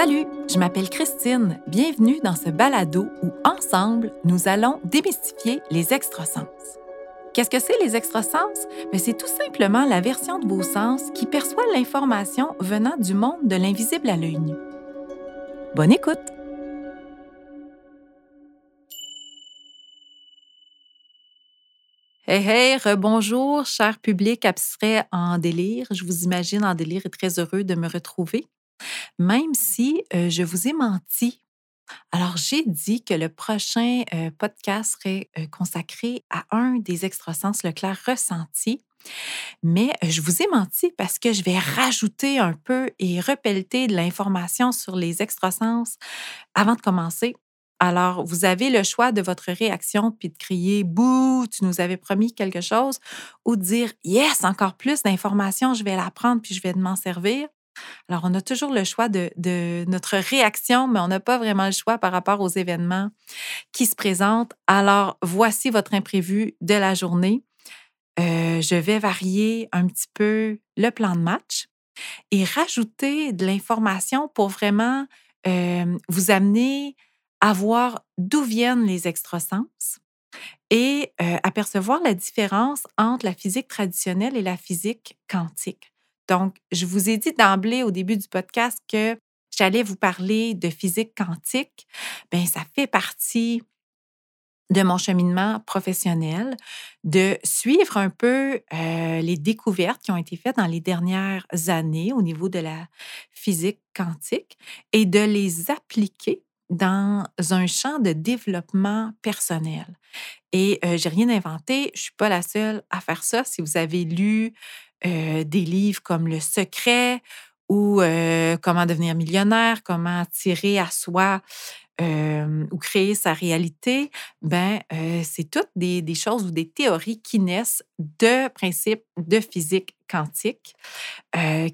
Salut, je m'appelle Christine. Bienvenue dans ce balado où, ensemble, nous allons démystifier les extrasens. Qu'est-ce que c'est les extrasens? Ben, c'est tout simplement la version de vos sens qui perçoit l'information venant du monde de l'invisible à l'œil nu. Bonne écoute! Hey, hey, rebonjour, cher public abstrait en délire. Je vous imagine en délire et très heureux de me retrouver même si je vous ai menti. Alors, j'ai dit que le prochain podcast serait consacré à un des extrasens, le clair ressenti. Mais je vous ai menti parce que je vais rajouter un peu et repelleter de l'information sur les extrasens avant de commencer. Alors, vous avez le choix de votre réaction, puis de crier Bouh, tu nous avais promis quelque chose, ou de dire Yes, encore plus d'informations, je vais l'apprendre, puis je vais m'en servir. Alors, on a toujours le choix de, notre réaction, mais on n'a pas vraiment le choix par rapport aux événements qui se présentent. Alors, voici votre imprévu de la journée. Euh, je vais varier un petit peu le plan de match et rajouter de l'information pour vraiment euh, vous amener à voir d'où viennent les extrasens et euh, apercevoir la différence entre la physique traditionnelle et la physique quantique. Donc, je vous ai dit d'emblée au début du podcast que j'allais vous parler de physique quantique. Bien, ça fait partie de mon cheminement professionnel, de suivre un peu euh, les découvertes qui ont été faites dans les dernières années au niveau de la physique quantique et de les appliquer dans un champ de développement personnel. Et euh, j'ai rien inventé, je suis pas la seule à faire ça. Si vous avez lu euh, des livres comme Le Secret ou euh, Comment devenir millionnaire, comment tirer à soi euh, ou créer sa réalité, ben, c'est toutes des, des, choses ou des théories qui naissent de principes de physique quantique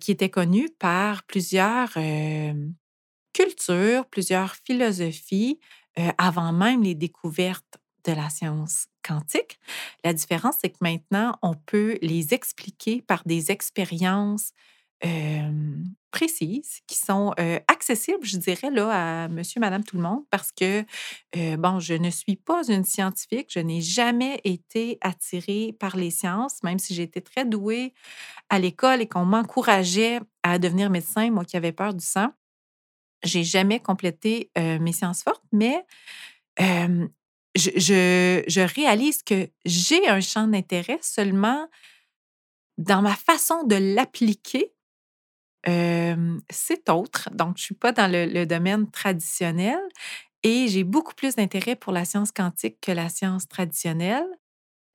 qui étaient connus par plusieurs cultures, plusieurs philosophies avant même les découvertes de la science quantique. La différence, c'est que maintenant, on peut les expliquer par des expériences précises qui sont accessibles, je dirais, là, à monsieur, madame, tout le monde, parce que, bon, je ne suis pas une scientifique, je n'ai jamais été attirée par les sciences, même si j'étais très douée à l'école et qu'on m'encourageait à devenir médecin, moi qui avais peur du sang. J'ai jamais complété mes sciences fortes, mais je, réalise que j'ai un champ d'intérêt seulement dans ma façon de l'appliquer. c'est autre. Donc, je ne suis pas dans le, domaine traditionnel et j'ai beaucoup plus d'intérêt pour la science quantique que la science traditionnelle.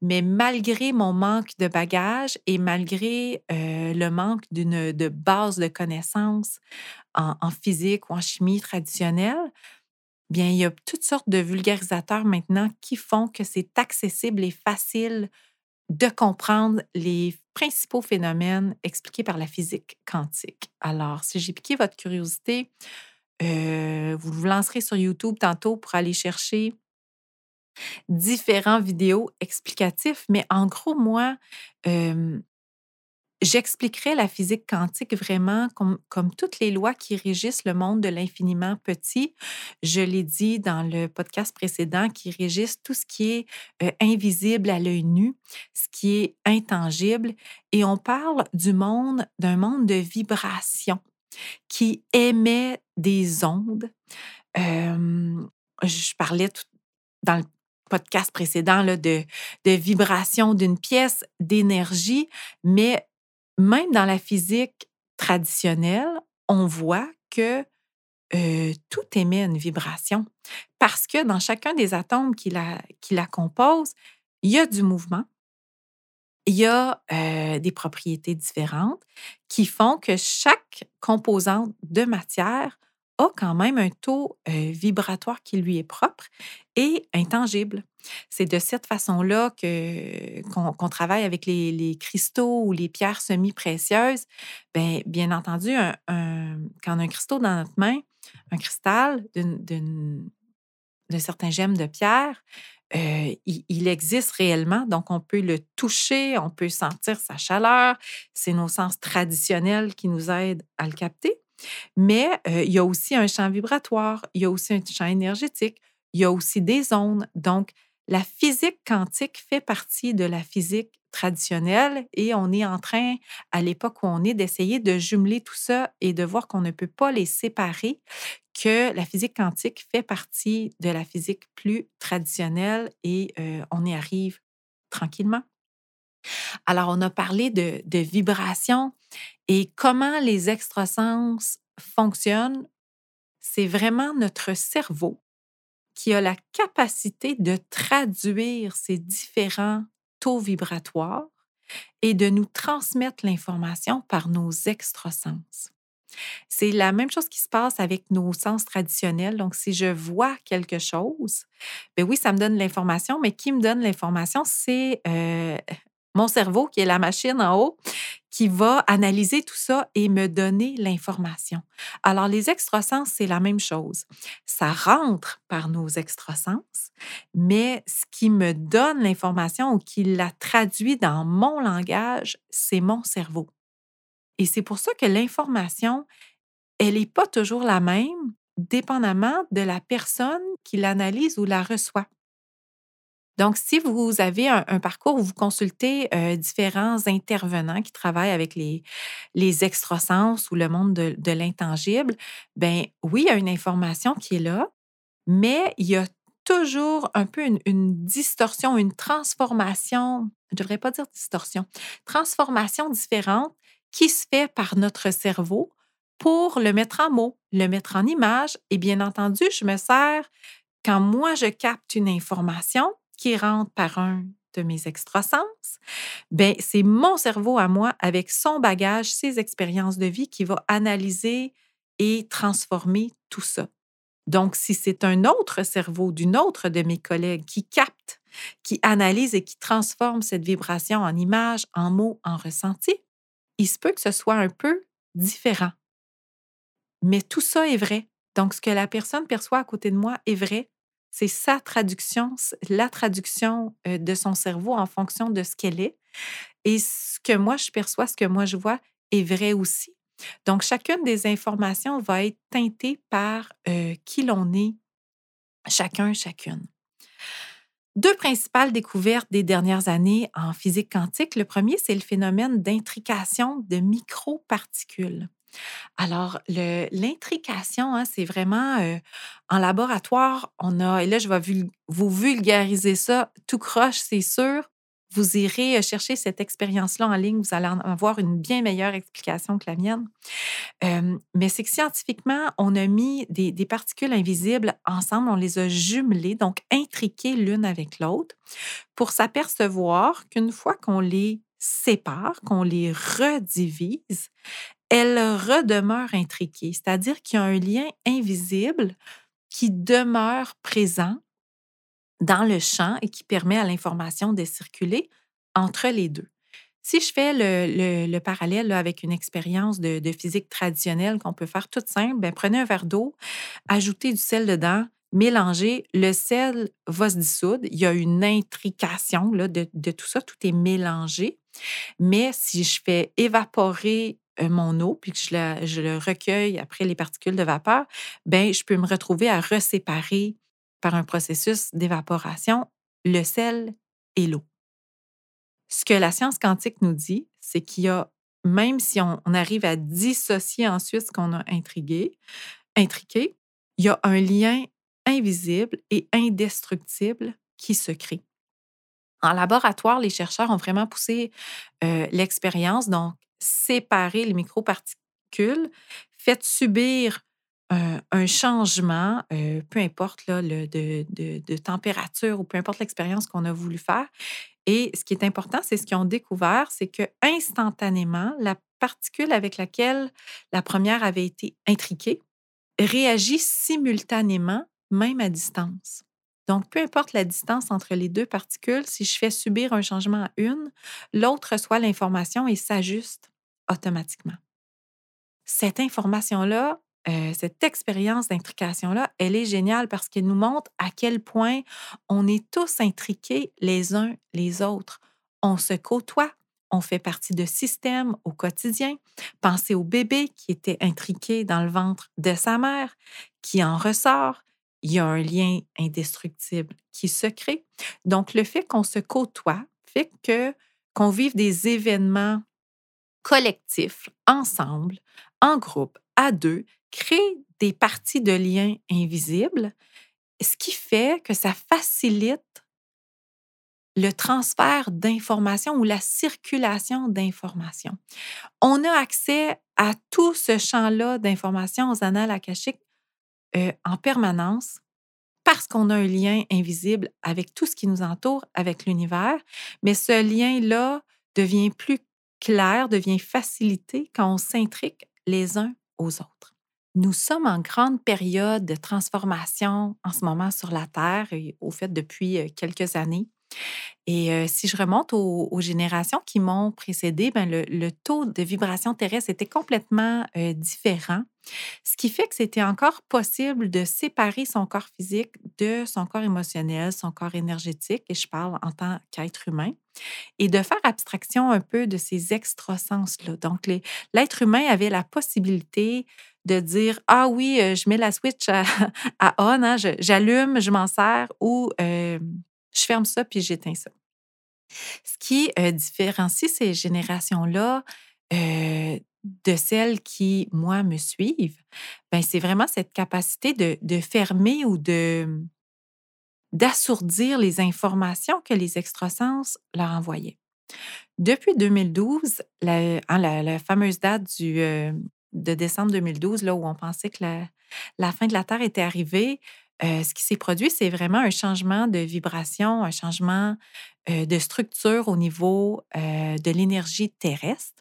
Mais malgré mon manque de bagages et malgré le manque d'une de base de connaissances en, physique ou en chimie traditionnelle, bien, il y a toutes sortes de vulgarisateurs maintenant qui font que c'est accessible et facile de comprendre les principaux phénomènes expliqués par la physique quantique. Alors, si j'ai piqué votre curiosité, euh, vous vous lancerez sur YouTube tantôt pour aller chercher différents vidéos explicatifs, mais en gros, moi, euh, J'expliquerai la physique quantique vraiment comme, comme, toutes les lois qui régissent le monde de l'infiniment petit. Je l'ai dit dans le podcast précédent, qui régissent tout ce qui est euh, invisible à l'œil nu, ce qui est intangible. Et on parle du monde, d'un monde de vibrations qui émet des ondes. je parlais dans le podcast précédent là, de, de vibrations d'une pièce, d'énergie, mais même dans la physique traditionnelle, on voit que tout émet une vibration parce que dans chacun des atomes qui la, qui la composent, il y a du mouvement, il y a des propriétés différentes qui font que chaque composante de matière a quand même un taux vibratoire qui lui est propre et intangible. C'est de cette façon-là qu'on, travaille avec les, cristaux ou les pierres semi-précieuses. Bien, bien entendu, quand on a un cristaux dans notre main, un cristal d'un certain gemme de pierre, il, il, existe réellement, donc on peut le toucher, on peut sentir sa chaleur. C'est nos sens traditionnels qui nous aident à le capter. Mais euh, il y a aussi un champ vibratoire, il y a aussi un champ énergétique, il y a aussi des ondes. Donc, la physique quantique fait partie de la physique traditionnelle et on est en train, à l'époque où on est, d'essayer de jumeler tout ça et de voir qu'on ne peut pas les séparer, que la physique quantique fait partie de la physique plus traditionnelle et euh, on y arrive tranquillement. Alors, on a parlé de, de vibrations et comment les extrasens fonctionnent. C'est vraiment notre cerveau qui a la capacité de traduire ces différents taux vibratoires et de nous transmettre l'information par nos extrasens. C'est la même chose qui se passe avec nos sens traditionnels. Donc, si je vois quelque chose, ben oui, ça me donne l'information, mais qui me donne l'information, c'est euh, mon cerveau, qui est la machine en haut, qui va analyser tout ça et me donner l'information. Alors, les extrasens, c'est la même chose. Ça rentre par nos extrasens, mais ce qui me donne l'information ou qui la traduit dans mon langage, c'est mon cerveau. Et c'est pour ça que l'information, elle n'est pas toujours la même, dépendamment de la personne qui l'analyse ou la reçoit. Donc, si vous avez un, parcours où vous consultez euh, différents intervenants qui travaillent avec les, les extrasens ou le monde de, l'intangible, ben oui, il y a une information qui est là, mais il y a toujours un peu une, une distorsion, une transformation, je ne devrais pas dire distorsion, transformation différente qui se fait par notre cerveau pour le mettre en mots, le mettre en image. Et bien entendu, je me sers, quand moi je capte une information, qui rentre par un de mes extrasens, ben c'est mon cerveau à moi avec son bagage, ses expériences de vie qui va analyser et transformer tout ça. Donc, si c'est un autre cerveau d'une autre de mes collègues qui capte, qui analyse et qui transforme cette vibration en image, en mots, en ressenti, il se peut que ce soit un peu différent. Mais tout ça est vrai. Donc, ce que la personne perçoit à côté de moi est vrai c'est sa traduction, la traduction de son cerveau en fonction de ce qu'elle est. Et ce que moi, je perçois, ce que moi, je vois est vrai aussi. Donc, chacune des informations va être teintée par qui l'on est, chacun, chacune. Deux principales découvertes des dernières années en physique quantique. Le premier, c'est le phénomène d'intrication de microparticules. Alors, l'intrication, hein, c'est vraiment en laboratoire, on a, et là, je vais vous vulgariser ça tout croche, c'est sûr. Vous irez chercher cette expérience-là en ligne, vous allez en avoir une bien meilleure explication que la mienne. mais c'est que scientifiquement, on a mis des, des, particules invisibles ensemble, on les a jumelées, donc intriquées l'une avec l'autre, pour s'apercevoir qu'une fois qu'on les sépare, qu'on les redivise, elle redemeure intriquée, c'est-à-dire qu'il y a un lien invisible qui demeure présent dans le champ et qui permet à l'information de circuler entre les deux. Si je fais le, parallèle avec une expérience de, physique traditionnelle qu'on peut faire toute simple, ben, prenez un verre d'eau, ajoutez du sel dedans, mélangez, le sel va se dissoudre. Il y a une intrication là, de, de, tout ça, tout est mélangé. Mais si je fais évaporer mon eau, puis que je, le recueille après les particules de vapeur, ben je peux me retrouver à reséparer par un processus d'évaporation le sel et l'eau. Ce que la science quantique nous dit, c'est qu'il y a, même si on, arrive à dissocier ensuite ce qu'on a intrigué, intriqué, il y a un lien invisible et indestructible qui se crée. En laboratoire, les chercheurs ont vraiment poussé euh, l'expérience. Donc, séparer les microparticules, faites subir un, changement, peu importe là, le, de, température ou peu importe l'expérience qu'on a voulu faire. Et ce qui est important, c'est ce qu'ils ont découvert, c'est que instantanément, la particule avec laquelle la première avait été intriquée réagit simultanément, même à distance. Donc, peu importe la distance entre les deux particules, si je fais subir un changement à une, l'autre reçoit l'information et s'ajuste automatiquement. Cette information-là, euh, cette expérience d'intrication-là, elle est géniale parce qu'elle nous montre à quel point on est tous intriqués les uns les autres. On se côtoie, on fait partie de systèmes au quotidien. Pensez au bébé qui était intriqué dans le ventre de sa mère, qui en ressort. Il y a un lien indestructible qui se crée. Donc, le fait qu'on se côtoie fait que qu'on vive des événements collectifs, ensemble, en groupe, à deux, crée des parties de liens invisibles, ce qui fait que ça facilite le transfert d'informations ou la circulation d'informations. On a accès à tout ce champ-là d'informations aux annales akashiques euh, en permanence parce qu'on a un lien invisible avec tout ce qui nous entoure, avec l'univers, mais ce lien-là devient plus clair, devient facilité quand on s'intrique les uns aux autres. Nous sommes en grande période de transformation en ce moment sur la Terre, et au fait depuis euh, quelques années. Et si je remonte aux, générations qui m'ont précédé, ben le, taux de vibration terrestre était complètement différent, ce qui fait que c'était encore possible de séparer son corps physique de son corps émotionnel, son corps énergétique, et je parle en tant qu'être humain, et de faire abstraction un peu de ces extrasens-là. Donc, l'être humain avait la possibilité de dire Ah oui, je mets la switch à, on, hein, j'allume, je, m'en sers, ou je ferme ça puis j'éteins ça. Ce qui différencie ces générations-là de celles qui, moi, me suivent, ben, c'est vraiment cette capacité de, fermer ou de d'assourdir les informations que les extrasens leur envoyaient. Depuis 2012, la, hein, la, fameuse date du, de décembre 2012, là où on pensait que la, la fin de la Terre était arrivée, euh, ce qui s'est produit, c'est vraiment un changement de vibration, un changement euh, de structure au niveau euh, de l'énergie terrestre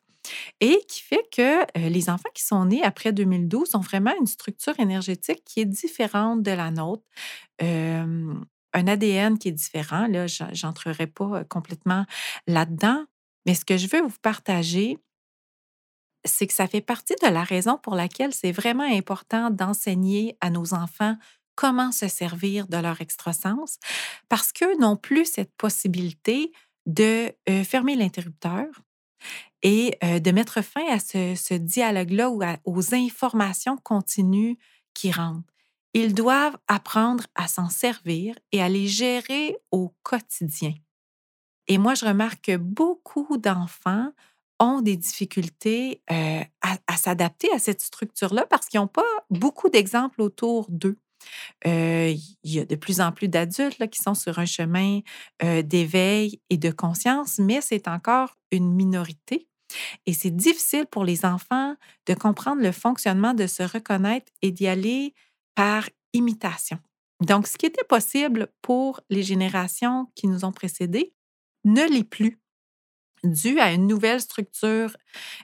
et qui fait que les enfants qui sont nés après 2012 ont vraiment une structure énergétique qui est différente de la nôtre. un ADN qui est différent, là, j'entrerai pas complètement là-dedans, mais ce que je veux vous partager, c'est que ça fait partie de la raison pour laquelle c'est vraiment important d'enseigner à nos enfants comment se servir de leur extrasens parce qu'eux n'ont plus cette possibilité de fermer l'interrupteur et de mettre fin à ce, dialogue-là ou aux informations continues qui rentrent. Ils doivent apprendre à s'en servir et à les gérer au quotidien. Et moi, je remarque que beaucoup d'enfants ont des difficultés à s'adapter à cette structure-là parce qu'ils n'ont pas beaucoup d'exemples autour d'eux il y a de plus en plus d'adultes qui sont sur un chemin d'éveil et de conscience, mais c'est encore une minorité. Et c'est difficile pour les enfants de comprendre le fonctionnement, de se reconnaître et d'y aller par imitation. Donc, ce qui était possible pour les générations qui nous ont précédés ne l'est plus, dû à une nouvelle structure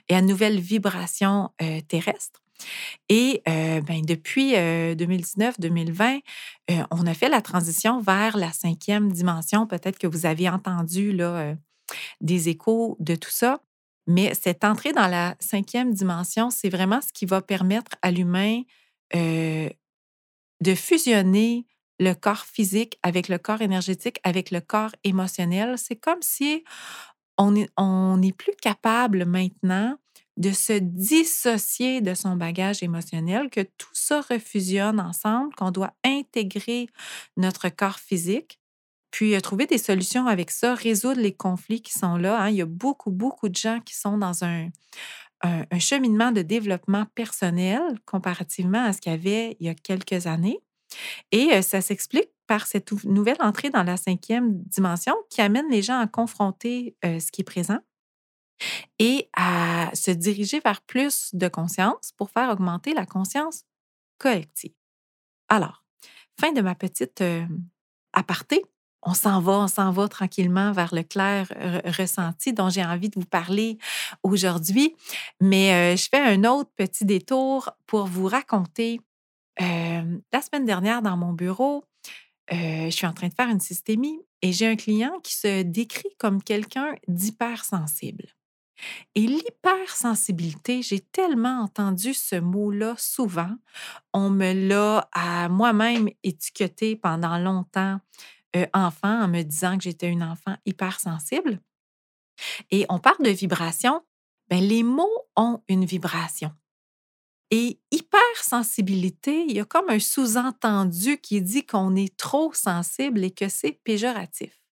et à une nouvelle vibration terrestre. Et ben, depuis 2019-2020, on a fait la transition vers la cinquième dimension. Peut-être que vous avez entendu là, des échos de tout ça. Mais cette entrée dans la cinquième dimension, c'est vraiment ce qui va permettre à l'humain de fusionner le corps physique avec le corps énergétique, avec le corps émotionnel. C'est comme si on n'est on plus capable maintenant de se dissocier de son bagage émotionnel, que tout ça refusionne ensemble, qu'on doit intégrer notre corps physique, puis euh, trouver des solutions avec ça, résoudre les conflits qui sont là. Hein. Il y a beaucoup, beaucoup de gens qui sont dans un, un, cheminement de développement personnel comparativement à ce qu'il y avait il y a quelques années. Et euh, ça s'explique par cette nouvelle entrée dans la cinquième dimension qui amène les gens à confronter euh, ce qui est présent, et à se diriger vers plus de conscience pour faire augmenter la conscience collective. Alors, fin de ma petite aparté. On s'en va, on s'en va tranquillement vers le clair ressenti dont j'ai envie de vous parler aujourd'hui. Mais je fais un autre petit détour pour vous raconter. la semaine dernière, dans mon bureau, je suis en train de faire une systémie et j'ai un client qui se décrit comme quelqu'un d'hypersensible. Et l'hypersensibilité, j'ai tellement entendu ce mot-là souvent. On me l'a à moi-même étiqueté pendant longtemps, enfant, en me disant que j'étais une enfant hypersensible. Et on parle de vibration, ben les mots ont une vibration. Et hypersensibilité, il y a comme un sous-entendu qui dit qu'on est trop sensible et que c'est péjoratif.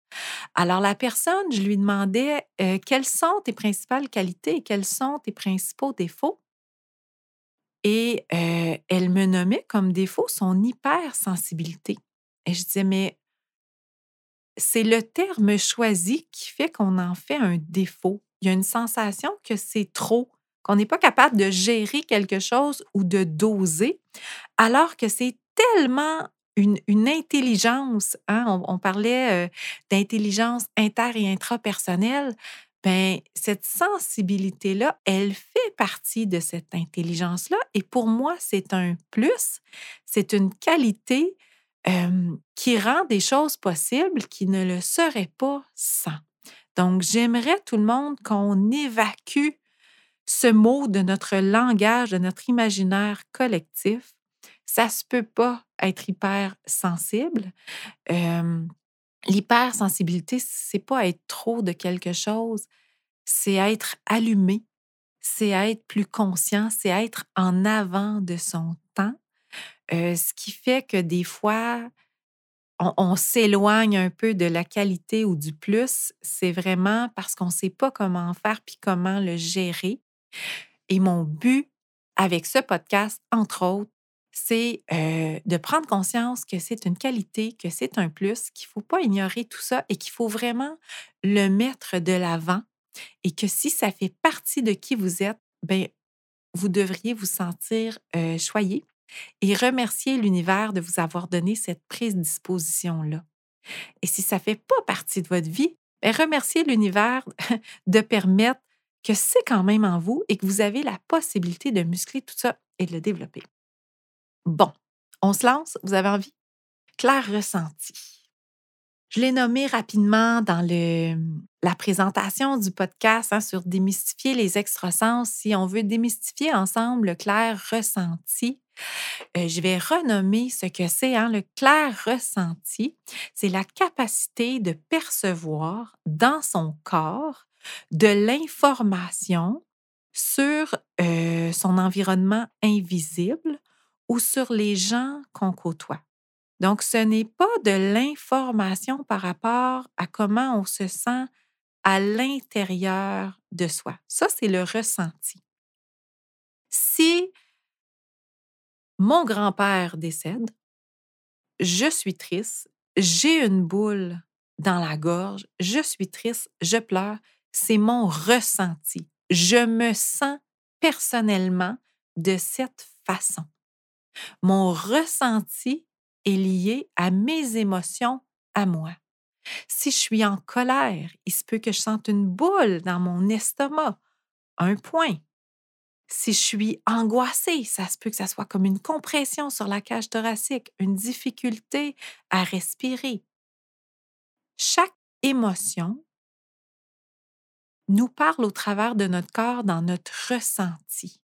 Alors, la personne, je lui demandais euh, quelles sont tes principales qualités et quels sont tes principaux défauts? Et euh, elle me nommait comme défaut son hypersensibilité. Et je disais, mais c'est le terme choisi qui fait qu'on en fait un défaut. Il y a une sensation que c'est trop, qu'on n'est pas capable de gérer quelque chose ou de doser, alors que c'est tellement une, intelligence, hein, on, parlait euh, d'intelligence inter et intrapersonnelle, ben, cette sensibilité-là, elle fait partie de cette intelligence-là. Et pour moi, c'est un plus, c'est une qualité qui rend des choses possibles qui ne le seraient pas sans. Donc, j'aimerais tout le monde qu'on évacue ce mot de notre langage, de notre imaginaire collectif. Ça se peut pas être hypersensible. Euh, L'hypersensibilité, c'est pas être trop de quelque chose, c'est être allumé, c'est être plus conscient, c'est être en avant de son temps. Ce qui fait que des fois, on, s'éloigne un peu de la qualité ou du plus, c'est vraiment parce qu'on ne sait pas comment faire puis comment le gérer. Et mon but avec ce podcast, entre autres, c'est de prendre conscience que c'est une qualité, que c'est un plus, qu'il ne faut pas ignorer tout ça et qu'il faut vraiment le mettre de l'avant et que si ça fait partie de qui vous êtes, ben, vous devriez vous sentir choyé et remercier l'univers de vous avoir donné cette prise disposition-là. Et si ça ne fait pas partie de votre vie, bien, remerciez l'univers de permettre que c'est quand même en vous et que vous avez la possibilité de muscler tout ça et de le développer. Bon, on se lance, vous avez envie? Claire ressenti. Je l'ai nommé rapidement dans le, la présentation du podcast hein, sur démystifier les extrasens. Si on veut démystifier ensemble le clair ressenti, euh, je vais renommer ce que c'est. Hein, le clair ressenti, c'est la capacité de percevoir dans son corps de l'information sur euh, son environnement invisible ou sur les gens qu'on côtoie. Donc, ce n'est pas de l'information par rapport à comment on se sent à l'intérieur de soi. Ça, c'est le ressenti. Si mon grand-père décède, je suis triste, j'ai une boule dans la gorge, je suis triste, je pleure, c'est mon ressenti. Je me sens personnellement de cette façon. Mon ressenti est lié à mes émotions à moi. Si je suis en colère, il se peut que je sente une boule dans mon estomac, un point. Si je suis angoissée, ça se peut que ça soit comme une compression sur la cage thoracique, une difficulté à respirer. Chaque émotion nous parle au travers de notre corps dans notre ressenti.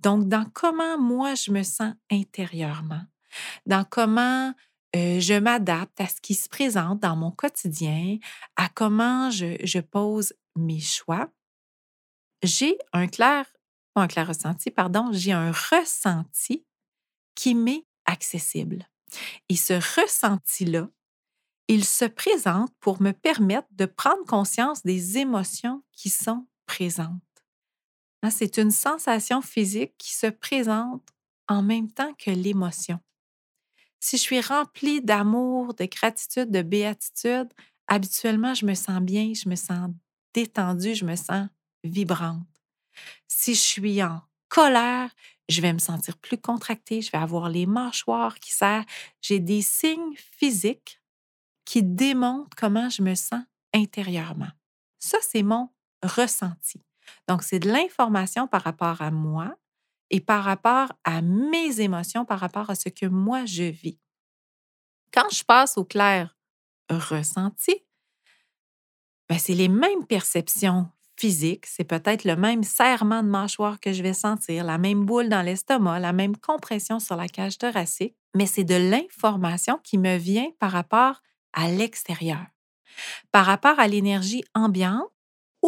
Donc, dans comment moi je me sens intérieurement, dans comment euh, je m'adapte à ce qui se présente dans mon quotidien, à comment je, pose mes choix, j'ai un clair un clair ressenti, pardon, j'ai un ressenti qui m'est accessible. Et ce ressenti-là, il se présente pour me permettre de prendre conscience des émotions qui sont présentes. Hein, c'est une sensation physique qui se présente en même temps que l'émotion. Si je suis remplie d'amour, de gratitude, de béatitude, habituellement, je me sens bien, je me sens détendue, je me sens vibrante. Si je suis en colère, je vais me sentir plus contractée, je vais avoir les mâchoires qui serrent. J'ai des signes physiques qui démontrent comment je me sens intérieurement. Ça, c'est mon ressenti. Donc, c'est de l'information par rapport à moi et par rapport à mes émotions, par rapport à ce que moi je vis. Quand je passe au clair ressenti, ben, c'est les mêmes perceptions physique, c'est peut-être le même serrement de mâchoire que je vais sentir, la même boule dans l'estomac, la même compression sur la cage thoracique, mais c'est de l'information qui me vient par rapport à l'extérieur, par rapport à l'énergie ambiante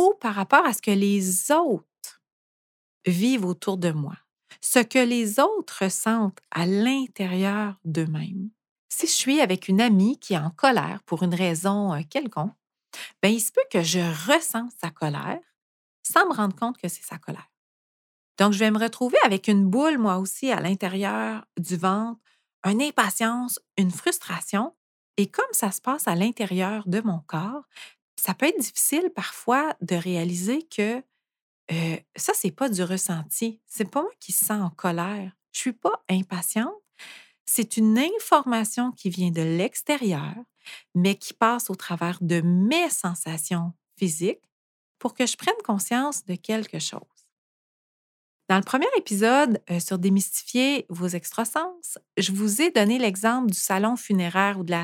ou par rapport à ce que les autres vivent autour de moi, ce que les autres ressentent à l'intérieur d'eux-mêmes. Si je suis avec une amie qui est en colère pour une raison quelconque, ben, il se peut que je ressens sa colère sans me rendre compte que c'est sa colère. Donc, je vais me retrouver avec une boule, moi aussi, à l'intérieur du ventre, une impatience, une frustration. Et comme ça se passe à l'intérieur de mon corps, ça peut être difficile parfois de réaliser que euh, ça, c'est pas du ressenti. C'est pas moi qui sens en colère. Je suis pas impatiente. C'est une information qui vient de l'extérieur, mais qui passe au travers de mes sensations physiques pour que je prenne conscience de quelque chose. Dans le premier épisode sur démystifier vos extrasens, je vous ai donné l'exemple du salon funéraire ou de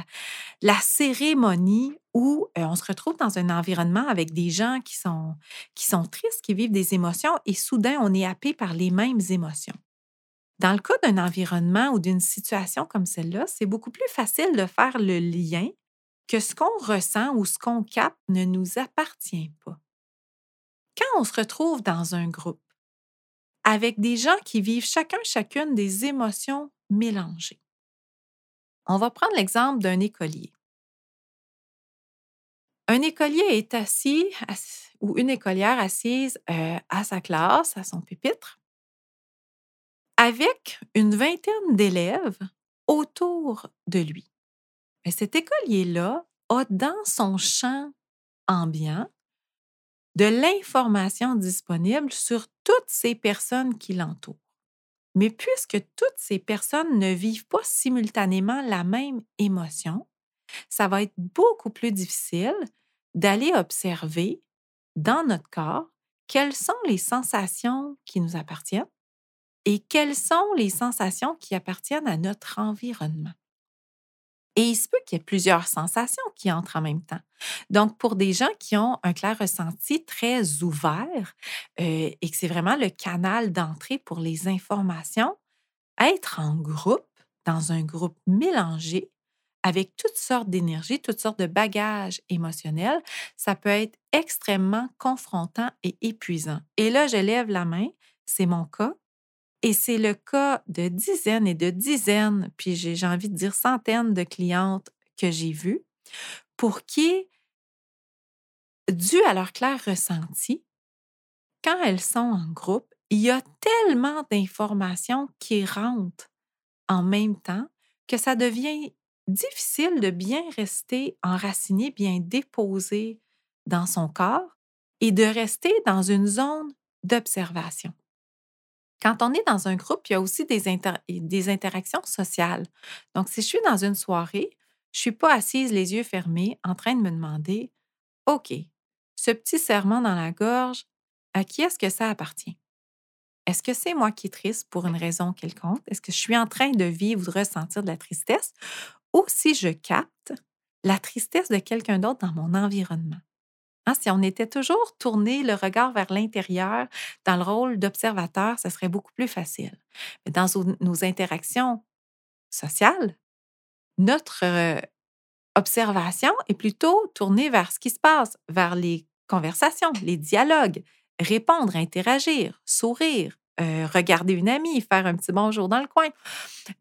la, cérémonie où euh, on se retrouve dans un environnement avec des gens qui sont, qui sont tristes, qui vivent des émotions et soudain on est happé par les mêmes émotions. Dans le cas d'un environnement ou d'une situation comme celle-là, c'est beaucoup plus facile de faire le lien que ce qu'on ressent ou ce qu'on capte ne nous appartient pas. Quand on se retrouve dans un groupe, avec des gens qui vivent chacun chacune des émotions mélangées. On va prendre l'exemple d'un écolier. Un écolier est assis ou une écolière assise euh, à sa classe, à son pupitre, avec une vingtaine d'élèves autour de lui. Mais cet écolier-là a dans son champ ambiant de l'information disponible sur toutes ces personnes qui l'entourent. Mais puisque toutes ces personnes ne vivent pas simultanément la même émotion, ça va être beaucoup plus difficile d'aller observer dans notre corps quelles sont les sensations qui nous appartiennent et quelles sont les sensations qui appartiennent à notre environnement. Et il se peut qu'il y ait plusieurs sensations qui entrent en même temps. Donc, pour des gens qui ont un clair ressenti très ouvert euh, et que c'est vraiment le canal d'entrée pour les informations, être en groupe, dans un groupe mélangé, avec toutes sortes d'énergies, toutes sortes de bagages émotionnels, ça peut être extrêmement confrontant et épuisant. Et là, je lève la main, c'est mon cas. Et c'est le cas de dizaines et de dizaines, puis j'ai envie de dire centaines de clientes que j'ai vues, pour qui, dû à leur clair ressenti, quand elles sont en groupe, il y a tellement d'informations qui rentrent en même temps que ça devient difficile de bien rester enraciné, bien déposé dans son corps et de rester dans une zone d'observation. Quand on est dans un groupe, il y a aussi des, interactions sociales. Donc, si je suis dans une soirée, je ne suis pas assise les yeux fermés en train de me demander, OK, ce petit serment dans la gorge, à qui est-ce que ça appartient? Est-ce que c'est moi qui triste pour une raison quelconque? Est-ce que je suis en train de vivre ou de ressentir de la tristesse? Ou si je capte la tristesse de quelqu'un d'autre dans mon environnement? Hein, si on était toujours tourné le regard vers l'intérieur dans le rôle d'observateur, ce serait beaucoup plus facile. Mais dans nos interactions sociales, notre euh, observation est plutôt tournée vers ce qui se passe, vers les conversations, les dialogues, répondre, interagir, sourire, euh, regarder une amie, faire un petit bonjour dans le coin.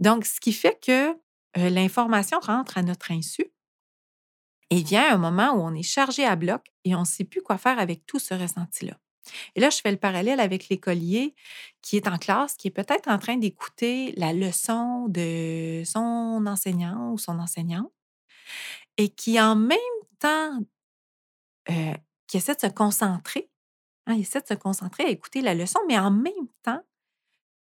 Donc, ce qui fait que euh, l'information rentre à notre insu et vient un moment où on est chargé à bloc et on ne sait plus quoi faire avec tout ce ressenti-là. Et là, je fais le parallèle avec l'écolier qui est en classe, qui est peut-être en train d'écouter la leçon de son enseignant ou son enseignante et qui en même temps, euh, qui essaie de se concentrer, hein, il essaie de se concentrer à écouter la leçon, mais en même temps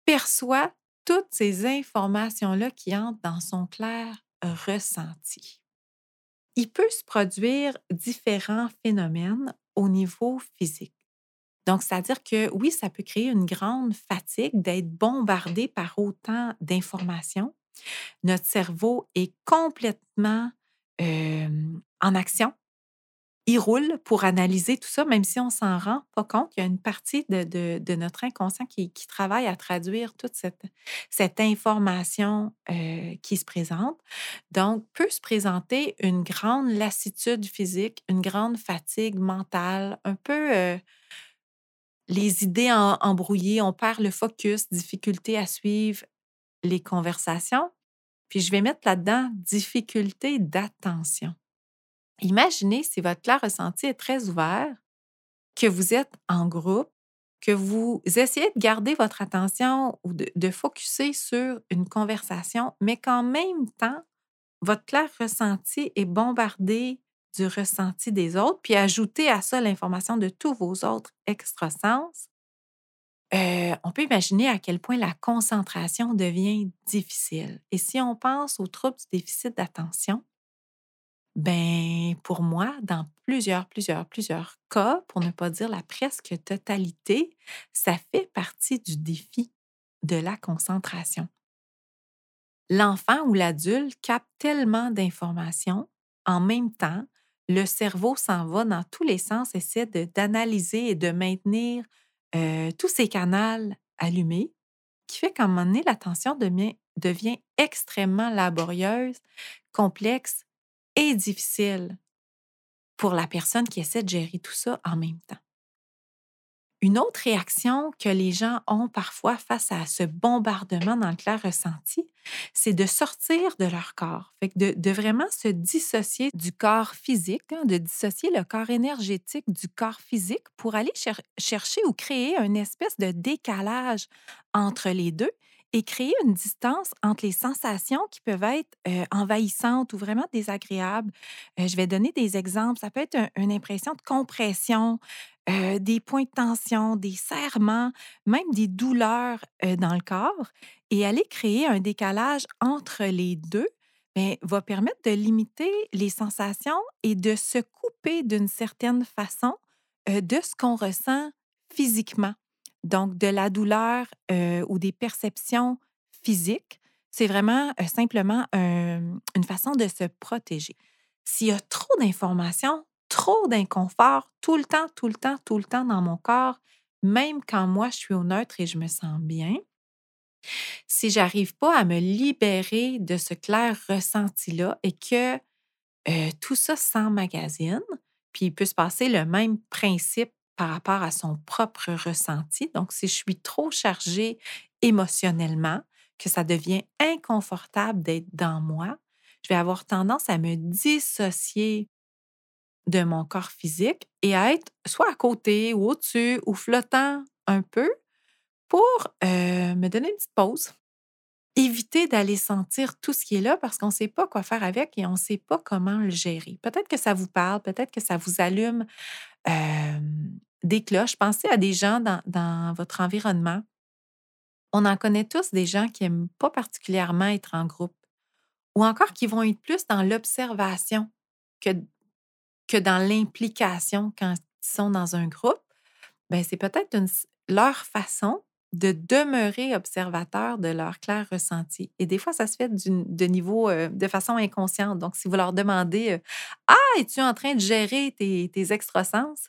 perçoit toutes ces informations-là qui entrent dans son clair ressenti il peut se produire différents phénomènes au niveau physique. Donc, c'est-à-dire que oui, ça peut créer une grande fatigue d'être bombardé par autant d'informations. Notre cerveau est complètement en action. Il roule pour analyser tout ça, même si on s'en rend pas compte. Il y a une partie de, notre inconscient qui, travaille à traduire toute cette, information euh, qui se présente. Donc, peut se présenter une grande lassitude physique, une grande fatigue mentale, un peu euh, les idées embrouillées, on perd le focus, difficulté à suivre les conversations. Puis je vais mettre là-dedans difficulté d'attention. Imaginez si votre clair ressenti est très ouvert, que vous êtes en groupe, que vous essayez de garder votre attention ou de, de focuser sur une conversation, mais qu'en même temps, votre clair ressenti est bombardé du ressenti des autres, puis ajoutez à ça l'information de tous vos autres extrasens, euh, on peut imaginer à quel point la concentration devient difficile. Et si on pense aux troubles du déficit d'attention, ben, pour moi, dans plusieurs, plusieurs, plusieurs cas, pour ne pas dire la presque totalité, ça fait partie du défi de la concentration. L'enfant ou l'adulte capte tellement d'informations en même temps, le cerveau s'en va dans tous les sens, essaie d'analyser et de maintenir euh, tous ces canaux allumés, qui fait qu'à un moment donné, l'attention devient extrêmement laborieuse, complexe et difficile pour la personne qui essaie de gérer tout ça en même temps. Une autre réaction que les gens ont parfois face à ce bombardement dans le clair ressenti, c'est de sortir de leur corps, fait de, vraiment se dissocier du corps physique, hein, de dissocier le corps énergétique du corps physique pour aller cher- chercher ou créer une espèce de décalage entre les deux et créer une distance entre les sensations qui peuvent être euh, envahissantes ou vraiment désagréables. Euh, je vais donner des exemples. Ça peut être un- une impression de compression, euh, des points de tension, des serrements, même des douleurs dans le corps. Et aller créer un décalage entre les deux ben, va permettre de limiter les sensations et de se couper d'une certaine façon de ce qu'on ressent physiquement. Donc, de la douleur ou des perceptions physiques, c'est vraiment simplement un- une façon de se protéger. S'il y a trop d'informations, trop d'inconfort, tout le temps, tout le temps, tout le temps dans mon corps, même quand moi je suis au neutre et je me sens bien, si j'arrive pas à me libérer de ce clair ressenti-là et que tout ça s'emmagasine, puis il peut se passer le même principe par rapport à son propre ressenti. Donc, si je suis trop chargée émotionnellement, que ça devient inconfortable d'être dans moi, je vais avoir tendance à me dissocier de mon corps physique et à être soit à côté ou au-dessus ou flottant un peu pour euh, me donner une petite pause. Éviter d'aller sentir tout ce qui est là parce qu'on ne sait pas quoi faire avec et on ne sait pas comment le gérer. Peut-être que ça vous parle, peut-être que ça vous allume des cloches. Pensez à des gens dans, votre environnement. On en connaît tous des gens qui n'aiment pas particulièrement être en groupe ou encore qui vont être plus dans l'observation que, que dans l'implication quand ils sont dans un groupe. Ben, c'est peut-être leur façon de demeurer observateur de leur clair ressenti. Et des fois, ça se fait de niveau, euh, de façon inconsciente. Donc, si vous leur demandez euh, Ah, es-tu en train de gérer tes, tes extrasens?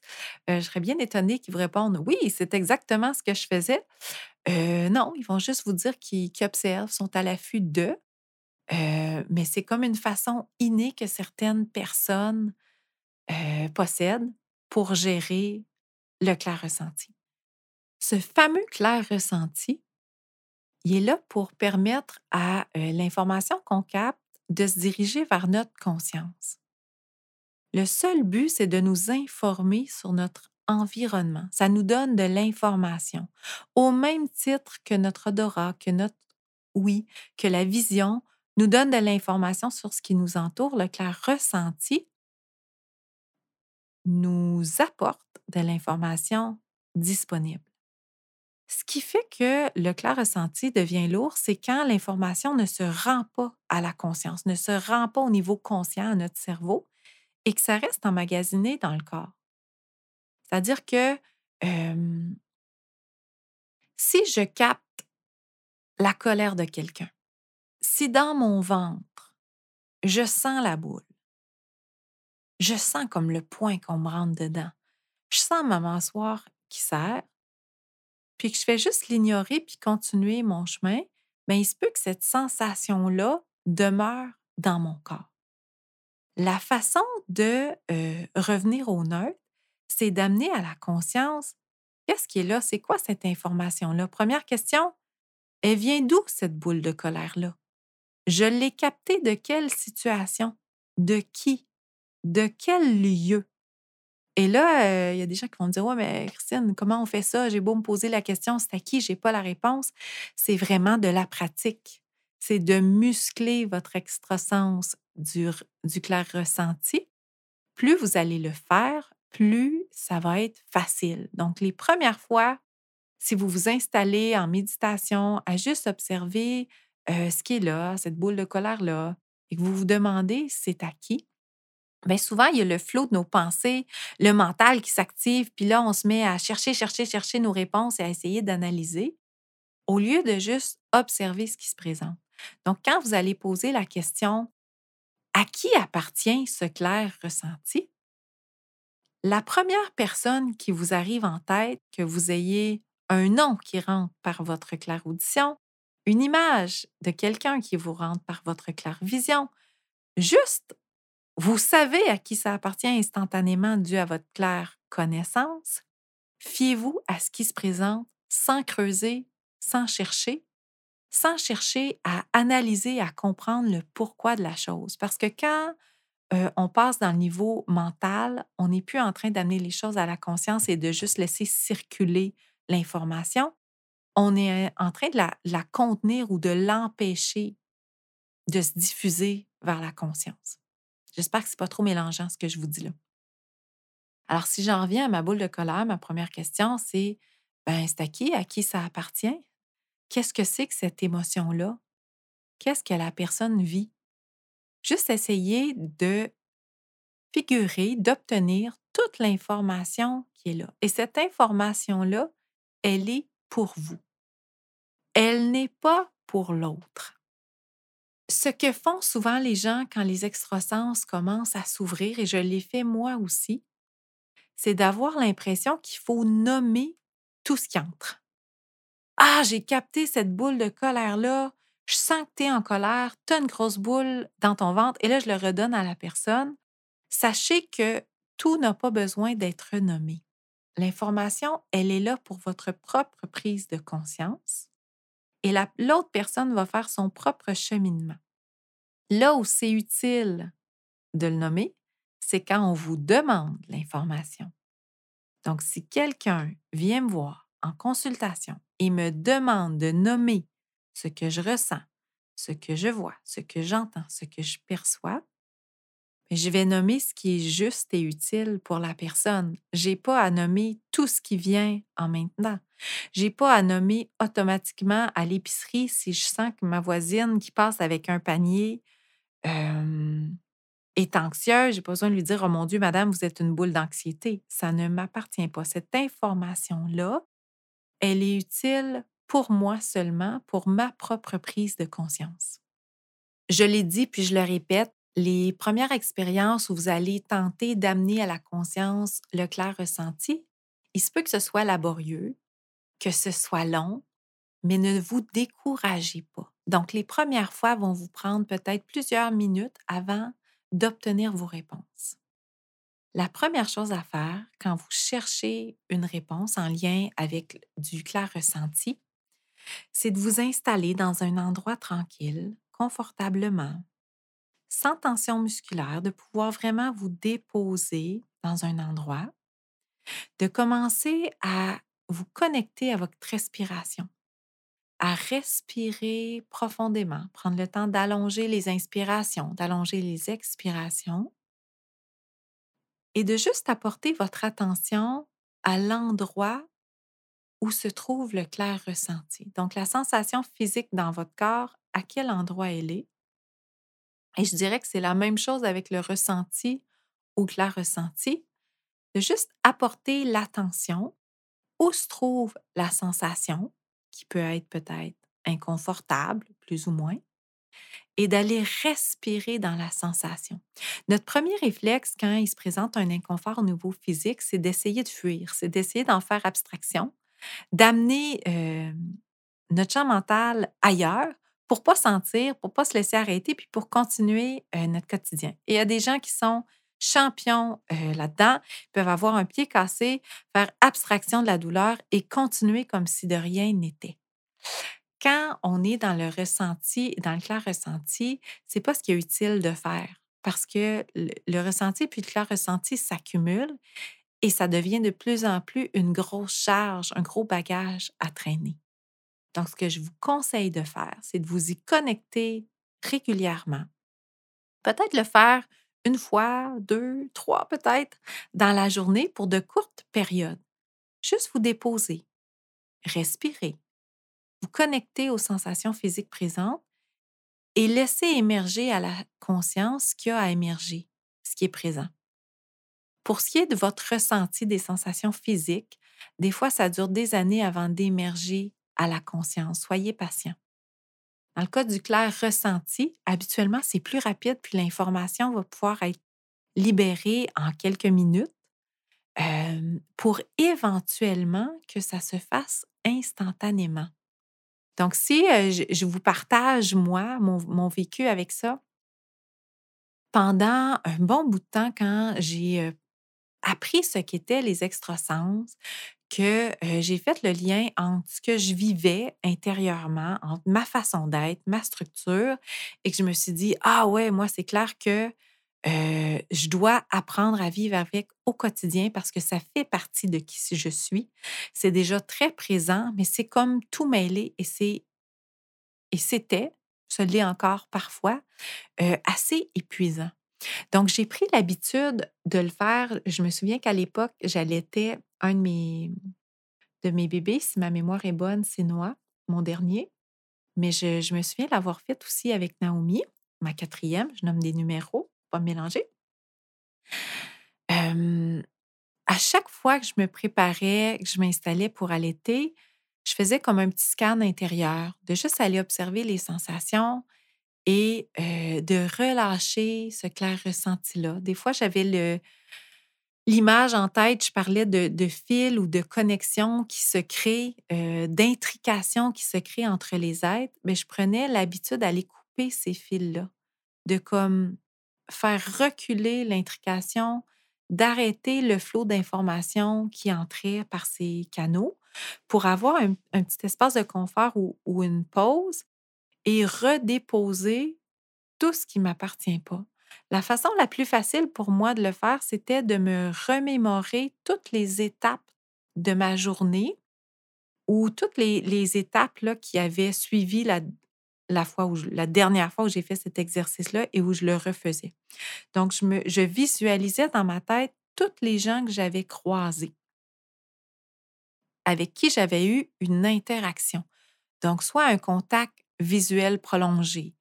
Euh, je serais bien étonnée qu'ils vous répondent Oui, c'est exactement ce que je faisais. Non, ils vont juste vous dire qu'ils observent, sont à l'affût d'eux. Mais c'est comme une façon innée que certaines personnes possèdent pour gérer le clair ressenti. Ce fameux clair ressenti, il est là pour permettre à euh, l'information qu'on capte de se diriger vers notre conscience. Le seul but, c'est de nous informer sur notre environnement. Ça nous donne de l'information. Au même titre que notre odorat, que notre oui, que la vision nous donne de l'information sur ce qui nous entoure, le clair ressenti nous apporte de l'information disponible. Ce qui fait que le clair ressenti devient lourd, c'est quand l'information ne se rend pas à la conscience, ne se rend pas au niveau conscient à notre cerveau et que ça reste emmagasiné dans le corps. C'est-à-dire que si je capte la colère de quelqu'un, si dans mon ventre, je sens la boule, je sens comme le point qu'on me rentre dedans. Je sens ma mâchoire qui serre, puis que je fais juste l'ignorer puis continuer mon chemin, mais il se peut que cette sensation-là demeure dans mon corps. La façon de revenir au neutre, c'est d'amener à la conscience qu'est-ce qui est là, c'est quoi cette information-là? Première question, elle vient d'où cette boule de colère-là? Je l'ai captée de quelle situation? De qui? De quel lieu? Et là, euh, il y a des gens qui vont me dire Ouais, mais Christine, comment on fait ça? J'ai beau me poser la question, c'est à qui? Je n'ai pas la réponse. C'est vraiment de la pratique. C'est de muscler votre extrasens du, du clair ressenti. Plus vous allez le faire, plus ça va être facile. Donc, les premières fois, si vous vous installez en méditation à juste observer euh, ce qui est là, cette boule de colère-là, et que vous vous demandez c'est à qui, bien souvent, il y a le flot de nos pensées, le mental qui s'active, puis là, on se met à chercher, chercher, chercher nos réponses et à essayer d'analyser, au lieu de juste observer ce qui se présente. Donc, quand vous allez poser la question à qui appartient ce clair ressenti, la première personne qui vous arrive en tête, que vous ayez un nom qui rentre par votre claire audition, une image de quelqu'un qui vous rentre par votre claire vision, juste vous savez à qui ça appartient instantanément dû à votre claire connaissance. Fiez-vous à ce qui se présente sans creuser, sans chercher, sans chercher à analyser, à comprendre le pourquoi de la chose. Parce que quand euh, on passe dans le niveau mental, on n'est plus en train d'amener les choses à la conscience et de juste laisser circuler l'information. On est en train de la contenir ou de l'empêcher de se diffuser vers la conscience. J'espère que ce n'est pas trop mélangeant ce que je vous dis là. Alors, si j'en reviens à ma boule de colère, ma première question, c'est ben, c'est à qui? À qui ça appartient? Qu'est-ce que c'est que cette émotion-là? Qu'est-ce que la personne vit? Juste essayer de figurer, d'obtenir toute l'information qui est là. Et cette information-là, elle est pour vous. Elle n'est pas pour l'autre. Ce que font souvent les gens quand les extrasens commencent à s'ouvrir, et je l'ai fait moi aussi, c'est d'avoir l'impression qu'il faut nommer tout ce qui entre. Ah, j'ai capté cette boule de colère-là, je sens que tu es en colère, tu as une grosse boule dans ton ventre, et là, je le redonne à la personne. Sachez que tout n'a pas besoin d'être nommé. L'information, elle est là pour votre propre prise de conscience et l'autre personne va faire son propre cheminement. Là où c'est utile de le nommer, c'est quand on vous demande l'information. Donc, si quelqu'un vient me voir en consultation et me demande de nommer ce que je ressens, ce que je vois, ce que j'entends, ce que je perçois, je vais nommer ce qui est juste et utile pour la personne. J'ai pas à nommer tout ce qui vient en maintenant. J'ai pas à nommer automatiquement à l'épicerie si je sens que ma voisine qui passe avec un panier est anxieuse. J'ai pas besoin de lui dire Oh mon Dieu, madame, vous êtes une boule d'anxiété. Ça ne m'appartient pas. Cette information-là, elle est utile pour moi seulement, pour ma propre prise de conscience. Je l'ai dit, puis je le répète, les premières expériences où vous allez tenter d'amener à la conscience le clair ressenti, il se peut que ce soit laborieux, que ce soit long, mais ne vous découragez pas. Donc, les premières fois vont vous prendre peut-être plusieurs minutes avant d'obtenir vos réponses. La première chose à faire quand vous cherchez une réponse en lien avec du clair ressenti, c'est de vous installer dans un endroit tranquille, confortablement, sans tension musculaire, de pouvoir vraiment vous déposer dans un endroit, de commencer à vous connecter à votre respiration, à respirer profondément, prendre le temps d'allonger les inspirations, d'allonger les expirations et de juste apporter votre attention à l'endroit où se trouve le clair ressenti. Donc, la sensation physique dans votre corps, à quel endroit elle est. Et je dirais que c'est la même chose avec le ressenti ou clair ressenti, de juste apporter l'attention où se trouve la sensation, qui peut être peut-être inconfortable, plus ou moins, et d'aller respirer dans la sensation. Notre premier réflexe quand il se présente un inconfort au niveau physique, c'est d'essayer de fuir, c'est d'essayer d'en faire abstraction, d'amener notre champ mental ailleurs pour pas sentir, pour pas se laisser arrêter, puis pour continuer notre quotidien. Et il y a des gens qui sont champions euh, là-dedans, peuvent avoir un pied cassé, faire abstraction de la douleur et continuer comme si de rien n'était quand on est dans le ressenti, dans le clair ressenti, c'est pas ce qui est utile de faire parce que le, ressenti puis le clair ressenti s'accumulent et ça devient de plus en plus une grosse charge, un gros bagage à traîner. Donc, ce que je vous conseille de faire, c'est de vous y connecter régulièrement. Peut-être le faire une fois, deux, trois peut-être dans la journée pour de courtes périodes. Juste vous déposer, respirer, vous connecter aux sensations physiques présentes et laisser émerger à la conscience ce qui a à émerger, ce qui est présent. Pour ce qui est de votre ressenti des sensations physiques, des fois, ça dure des années avant d'émerger à la conscience. Soyez patient. Dans le cas du clair ressenti, habituellement, c'est plus rapide, puis l'information va pouvoir être libérée en quelques minutes euh, pour éventuellement que ça se fasse instantanément. Donc, si je, vous partage, moi, mon, vécu avec ça, pendant un bon bout de temps, quand j'ai appris ce qu'étaient les extrasens, que j'ai fait le lien entre ce que je vivais intérieurement, entre ma façon d'être, ma structure, et que je me suis dit, ah ouais, moi, c'est clair que je dois apprendre à vivre avec au quotidien parce que ça fait partie de qui je suis. C'est déjà très présent, mais c'est comme tout mêlé et c'est et c'était, ce l'est encore parfois, assez épuisant. Donc, j'ai pris l'habitude de le faire. Je me souviens qu'à l'époque, j'allaitais un de mes, de mes bébés, si ma mémoire est bonne, c'est Noah, mon dernier. Mais je, me souviens l'avoir fait aussi avec Naomi, ma quatrième. Je nomme des numéros pas mélanger. à chaque fois que je me préparais, que je m'installais pour allaiter, je faisais comme un petit scan intérieur, de juste aller observer les sensations et de relâcher ce clair ressenti-là. Des fois, j'avais l'image en tête, je parlais de, de fil ou de connexion qui se crée, d'intrication qui se crée entre les êtres, mais je prenais l'habitude d'aller couper ces fils-là, de comme faire reculer l'intrication, d'arrêter le flot d'informations qui entrait par ces canaux pour avoir un, petit espace de confort ou, une pause et redéposer tout ce qui ne m'appartient pas. La façon la plus facile pour moi de le faire, c'était de me remémorer toutes les étapes de ma journée ou toutes les, étapes là, qui avaient suivi la, la, fois où la dernière fois où j'ai fait cet exercice-là et où je le refaisais. Donc, je, me, je visualisais dans ma tête toutes les gens que j'avais croisés, avec qui j'avais eu une interaction. Donc, soit un contact visuel prolongé,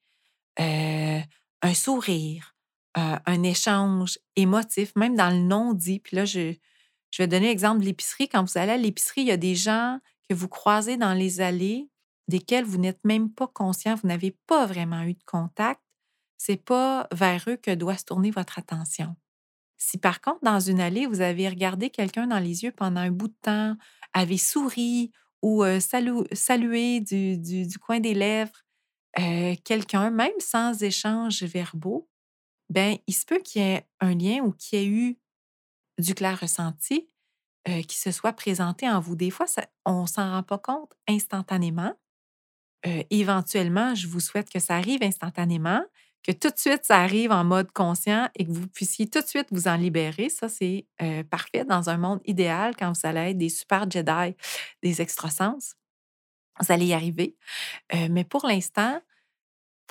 euh, un sourire, euh, un échange émotif, même dans le non-dit. Puis là, je, je vais donner l'exemple de l'épicerie. Quand vous allez à l'épicerie, il y a des gens que vous croisez dans les allées desquels vous n'êtes même pas conscient, vous n'avez pas vraiment eu de contact, c'est pas vers eux que doit se tourner votre attention. Si par contre, dans une allée, vous avez regardé quelqu'un dans les yeux pendant un bout de temps, avez souri ou salué du, coin des lèvres quelqu'un, même sans échange verbaux, ben il se peut qu'il y ait un lien ou qu'il y ait eu du clair ressenti qui se soit présenté en vous. Des fois, on ne s'en rend pas compte instantanément, éventuellement, je vous souhaite que ça arrive instantanément, que tout de suite, ça arrive en mode conscient et que vous puissiez tout de suite vous en libérer. Ça, c'est parfait dans un monde idéal quand vous allez être des super Jedi, des extrasens. Vous allez y arriver. mais pour l'instant,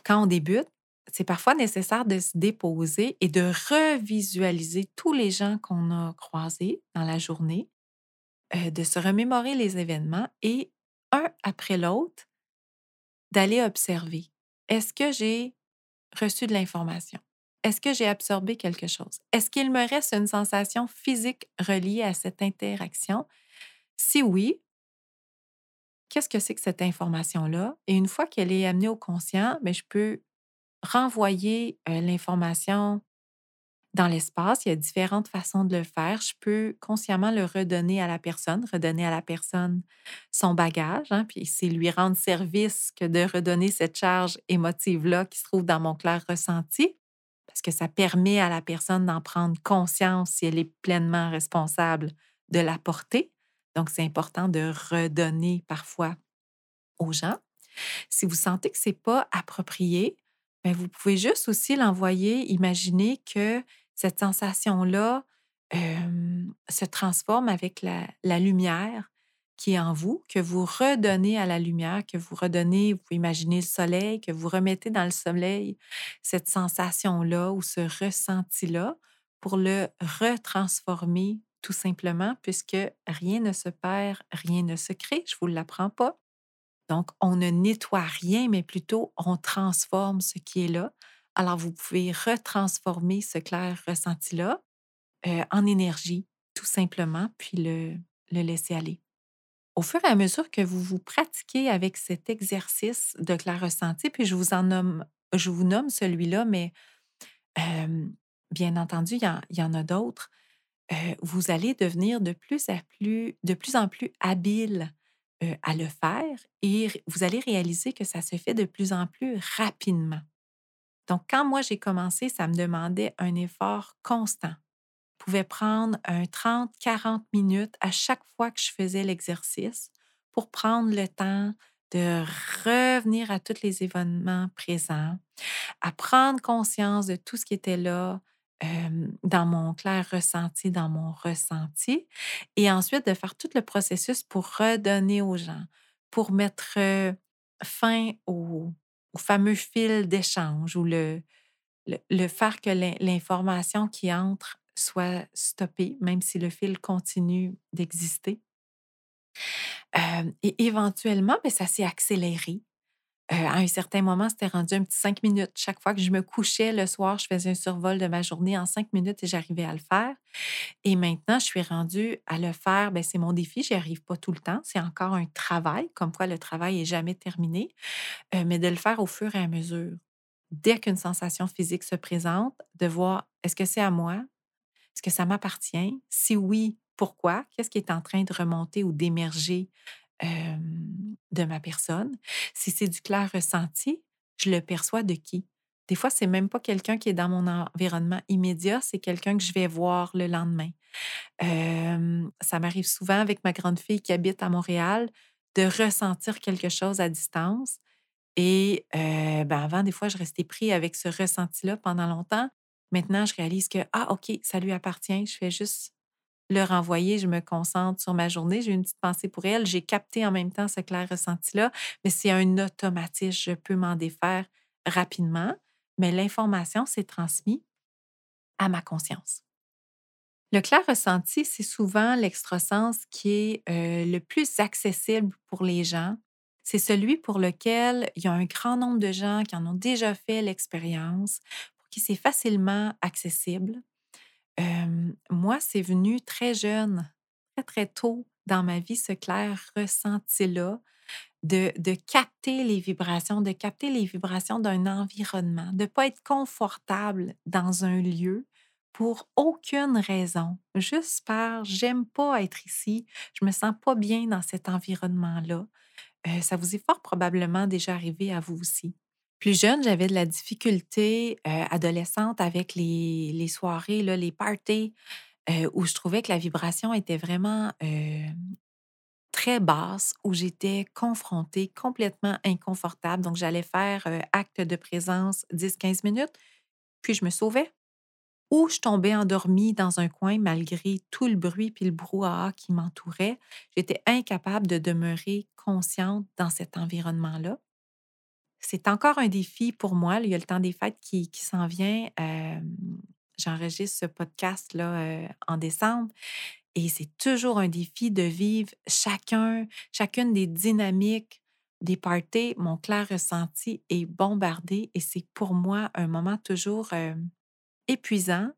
quand on débute, c'est parfois nécessaire de se déposer et de revisualiser tous les gens qu'on a croisés dans la journée, de se remémorer les événements et un après l'autre, d'aller observer. Est-ce que j'ai reçu de l'information? Est-ce que j'ai absorbé quelque chose? Est-ce qu'il me reste une sensation physique reliée à cette interaction? Si oui, qu'est-ce que c'est que cette information-là? Et une fois qu'elle est amenée au conscient, ben, je peux renvoyer, heu, l'information dans l'espace. Il y a différentes façons de le faire. Je peux consciemment le redonner à la personne, redonner à la personne son bagage, hein, puis c'est lui rendre service que de redonner cette charge émotive-là qui se trouve dans mon clair ressenti, parce que ça permet à la personne d'en prendre conscience si elle est pleinement responsable de la porter. Donc, c'est important de redonner parfois aux gens. Si vous sentez que c'est pas approprié, ben, vous pouvez juste aussi l'envoyer, imaginer que cette sensation-là se transforme avec la la lumière qui est en vous, que vous redonnez à la lumière, que vous redonnez, vous pouvez imaginer le soleil, que vous remettez dans le soleil cette sensation-là ou ce ressenti-là pour le retransformer tout simplement puisque rien ne se perd, rien ne se crée, je vous l'apprends pas. Donc, on ne nettoie rien, mais plutôt on transforme ce qui est là. Alors, vous pouvez retransformer ce clair ressenti-là euh, en énergie, tout simplement, puis le, laisser aller. Au fur et à mesure que vous vous pratiquez avec cet exercice de clair ressenti, puis je vous en nomme, je vous nomme celui-là, mais euh, bien entendu, il y en, a d'autres. euh, vous allez devenir de plus, en plus habile à le faire et vous allez réaliser que ça se fait de plus en plus rapidement. Donc, quand moi j'ai commencé, ça me demandait un effort constant. Je pouvais prendre un 30-40 minutes à chaque fois que je faisais l'exercice pour prendre le temps de revenir à tous les événements présents, à prendre conscience de tout ce qui était là dans mon clair ressenti, dans mon ressenti, et ensuite de faire tout le processus pour redonner aux gens, pour mettre fin au, au fameux fil d'échange ou le, le, faire que l'in- l'information qui entre soit stoppée, même si le fil continue d'exister. Euh, et éventuellement, ben, ça s'est accéléré. Euh, à un certain moment, c'était rendu un petit cinq minutes. Chaque fois que je me couchais le soir, je faisais un survol de ma journée en cinq minutes et j'arrivais à le faire. Et maintenant, je suis rendue à le faire. Ben, c'est mon défi. J'y arrive pas tout le temps. C'est encore un travail, comme quoi le travail est jamais terminé, euh, mais de le faire au fur et à mesure. Dès qu'une sensation physique se présente, de voir est-ce que c'est à moi? Est-ce que ça m'appartient? Si oui, pourquoi? Qu'est-ce qui est en train de remonter ou d'émerger de ma personne? Si c'est du clair ressenti, je le perçois de qui? Des fois, c'est même pas quelqu'un qui est dans mon environnement immédiat, c'est quelqu'un que je vais voir le lendemain. Ça m'arrive souvent avec ma grande fille qui habite à Montréal de ressentir quelque chose à distance. Et ben avant, des fois, je restais pris avec ce ressenti-là pendant longtemps. Maintenant, je réalise que, ah, OK, ça lui appartient. Je fais juste le renvoyer. Je me concentre sur ma journée. J'ai une petite pensée pour elle. J'ai capté en même temps ce clair ressenti-là, mais c'est un automatisme. Je peux m'en défaire rapidement, mais l'information s'est transmise à ma conscience. Le clair ressenti, c'est souvent l'extrasens qui est euh, le plus accessible pour les gens. C'est celui pour lequel il y a un grand nombre de gens qui en ont déjà fait l'expérience, pour qui c'est facilement accessible. Moi, c'est venu très jeune, très, très tôt dans ma vie, ce clair ressenti-là, de, de capter les vibrations, de capter les vibrations d'un environnement, de ne pas être confortable dans un lieu pour aucune raison, juste par j'aime pas être ici, je me sens pas bien dans cet environnement-là. Euh, ça vous est fort probablement déjà arrivé à vous aussi. Plus jeune, j'avais de la difficulté adolescente avec les, les soirées, les parties, où je trouvais que la vibration était vraiment très basse, où j'étais confrontée, complètement inconfortable. Donc, j'allais faire acte de présence 10-15 minutes, puis je me sauvais. Ou je tombais endormie dans un coin malgré tout le bruit puis le brouhaha qui m'entourait. J'étais incapable de demeurer consciente dans cet environnement-là. C'est encore un défi pour moi. Il y a le temps des fêtes qui, s'en vient. J'enregistre ce podcast-là en décembre et c'est toujours un défi de vivre chacun, chacune des dynamiques des parties. Mon clair ressenti est bombardé et c'est pour moi un moment toujours épuisant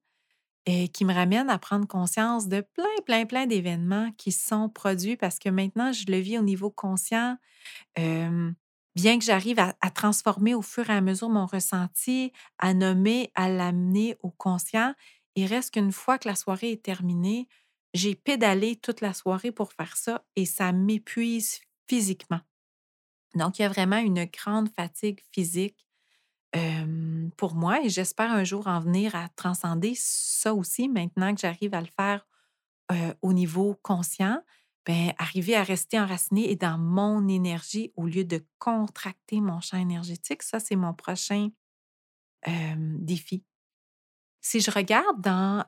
et qui me ramène à prendre conscience de plein, plein, plein d'événements qui sont produits parce que maintenant, je le vis au niveau conscient. Bien que j'arrive à transformer au fur et à mesure mon ressenti, à nommer, à l'amener au conscient, il reste qu'une fois que la soirée est terminée, j'ai pédalé toute la soirée pour faire ça et ça m'épuise physiquement. Donc, il y a vraiment une grande fatigue physique, pour moi et j'espère un jour en venir à transcender ça aussi maintenant que j'arrive à le faire, au niveau conscient. Ben, arriver à rester enraciné et dans mon énergie au lieu de contracter mon champ énergétique, ça, c'est mon prochain, défi. Si je regarde dans,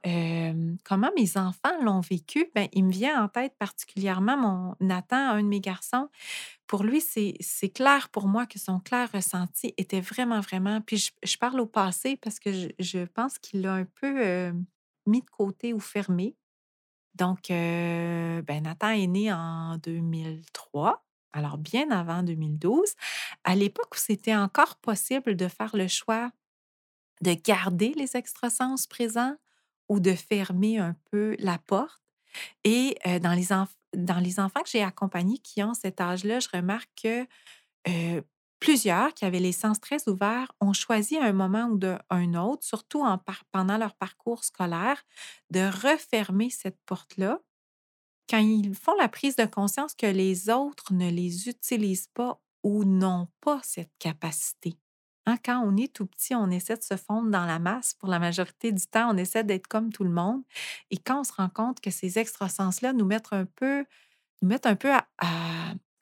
comment mes enfants l'ont vécu, ben, il me vient en tête particulièrement mon Nathan, un de mes garçons. Pour lui, c'est clair pour moi que son clair ressenti était vraiment, vraiment puis je parle au passé parce que je pense qu'il l'a un peu, mis de côté ou fermé. Donc, ben, Nathan est né en 2003, alors bien avant 2012, à l'époque où c'était encore possible de faire le choix de garder les extrasens présents ou de fermer un peu la porte et dans les enfants que j'ai accompagnés qui ont cet âge-là, je remarque que, plusieurs qui avaient les sens très ouverts ont choisi à un moment ou de un autre, surtout en pendant leur parcours scolaire, de refermer cette porte-là quand ils font la prise de conscience que les autres ne les utilisent pas ou n'ont pas cette capacité. Hein, quand on est tout petit, on essaie de se fondre dans la masse. Pour la majorité du temps, on essaie d'être comme tout le monde. Et quand on se rend compte que ces extrasens-là nous mettent un peu, nous mettent un peu à-